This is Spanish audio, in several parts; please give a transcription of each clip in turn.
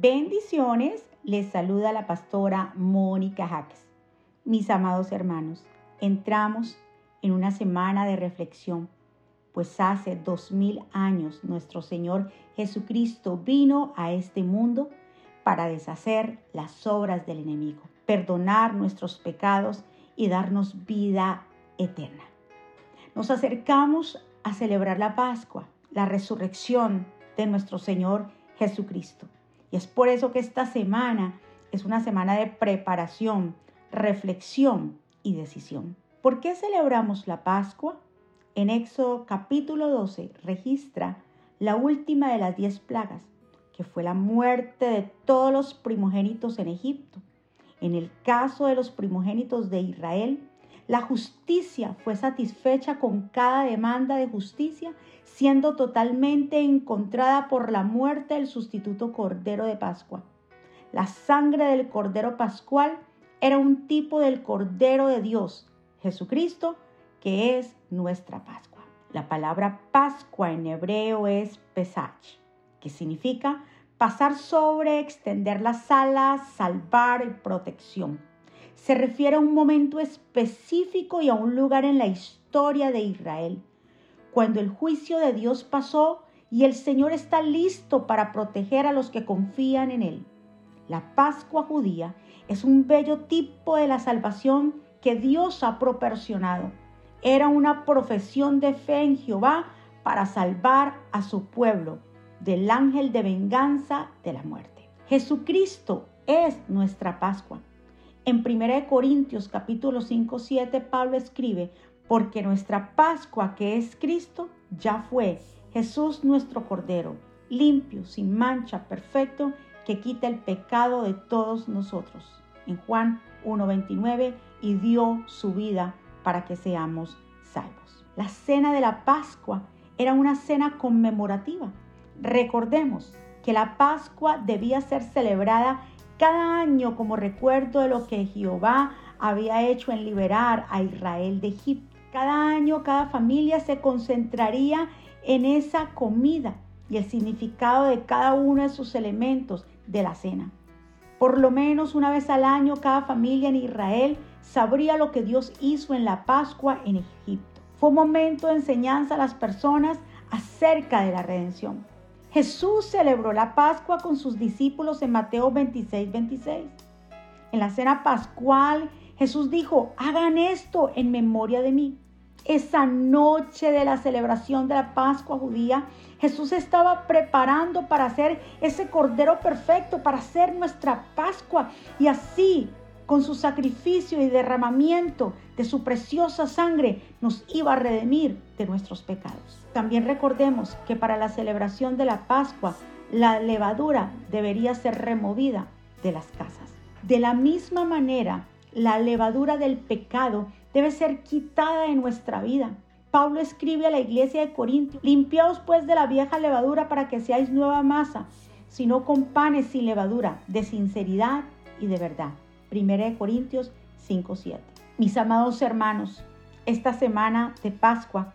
Bendiciones, les saluda la pastora Mónica Jaques. Mis amados hermanos, entramos en una semana de reflexión, pues hace dos mil años nuestro Señor Jesucristo vino a este mundo para deshacer las obras del enemigo, perdonar nuestros pecados y darnos vida eterna. Nos acercamos a celebrar la Pascua, la resurrección de nuestro Señor Jesucristo. Y es por eso que esta semana es una semana de preparación, reflexión y decisión. ¿Por qué celebramos la Pascua? En Éxodo capítulo 12 registra la última de las diez plagas, que fue la muerte de todos los primogénitos en Egipto. En el caso de los primogénitos de Israel, la justicia fue satisfecha con cada demanda de justicia, siendo totalmente encontrada por la muerte del sustituto Cordero de Pascua. La sangre del Cordero Pascual era un tipo del Cordero de Dios, Jesucristo, que es nuestra Pascua. La palabra Pascua en hebreo es Pesach, que significa pasar sobre, extender las alas, salvar y protección se refiere a un momento específico y a un lugar en la historia de Israel, cuando el juicio de Dios pasó y el Señor está listo para proteger a los que confían en Él. La Pascua judía es un bello tipo de la salvación que Dios ha proporcionado. Era una profesión de fe en Jehová para salvar a su pueblo del ángel de venganza de la muerte. Jesucristo es nuestra Pascua. En 1 Corintios capítulo 5, 7 Pablo escribe, porque nuestra Pascua que es Cristo ya fue Jesús nuestro Cordero, limpio, sin mancha, perfecto, que quita el pecado de todos nosotros. En Juan 1.29, y dio su vida para que seamos salvos. La cena de la Pascua era una cena conmemorativa. Recordemos que la Pascua debía ser celebrada cada año como recuerdo de lo que Jehová había hecho en liberar a Israel de Egipto. Cada año cada familia se concentraría en esa comida y el significado de cada uno de sus elementos de la cena. Por lo menos una vez al año cada familia en Israel sabría lo que Dios hizo en la Pascua en Egipto. Fue un momento de enseñanza a las personas acerca de la redención. Jesús celebró la Pascua con sus discípulos en Mateo 26, 26. En la cena pascual, Jesús dijo, hagan esto en memoria de mí. Esa noche de la celebración de la Pascua judía, Jesús estaba preparando para hacer ese cordero perfecto, para hacer nuestra Pascua. Y así con su sacrificio y derramamiento de su preciosa sangre, nos iba a redimir de nuestros pecados. También recordemos que para la celebración de la Pascua, la levadura debería ser removida de las casas. De la misma manera, la levadura del pecado debe ser quitada de nuestra vida. Pablo escribe a la iglesia de Corintios, limpiaos pues de la vieja levadura para que seáis nueva masa, sino con panes sin levadura, de sinceridad y de verdad. 1 Corintios 5:7. Mis amados hermanos, esta semana de Pascua,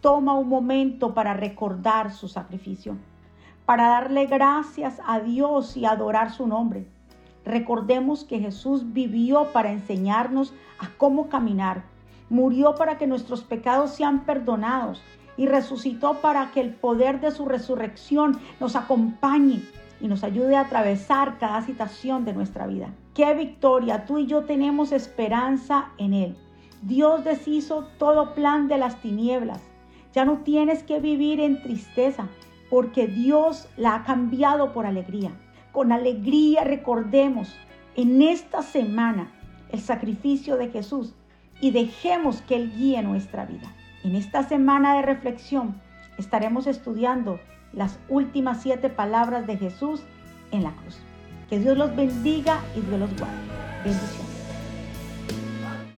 toma un momento para recordar su sacrificio, para darle gracias a Dios y adorar su nombre. Recordemos que Jesús vivió para enseñarnos a cómo caminar, murió para que nuestros pecados sean perdonados y resucitó para que el poder de su resurrección nos acompañe y nos ayude a atravesar cada situación de nuestra vida. ¡Qué victoria! Tú y yo tenemos esperanza en Él. Dios deshizo todo plan de las tinieblas. Ya no tienes que vivir en tristeza porque Dios la ha cambiado por alegría. Con alegría recordemos en esta semana el sacrificio de Jesús y dejemos que Él guíe nuestra vida. En esta semana de reflexión estaremos estudiando las últimas siete palabras de Jesús en la cruz. Que Dios los bendiga y Dios los guarde. Bendiciones.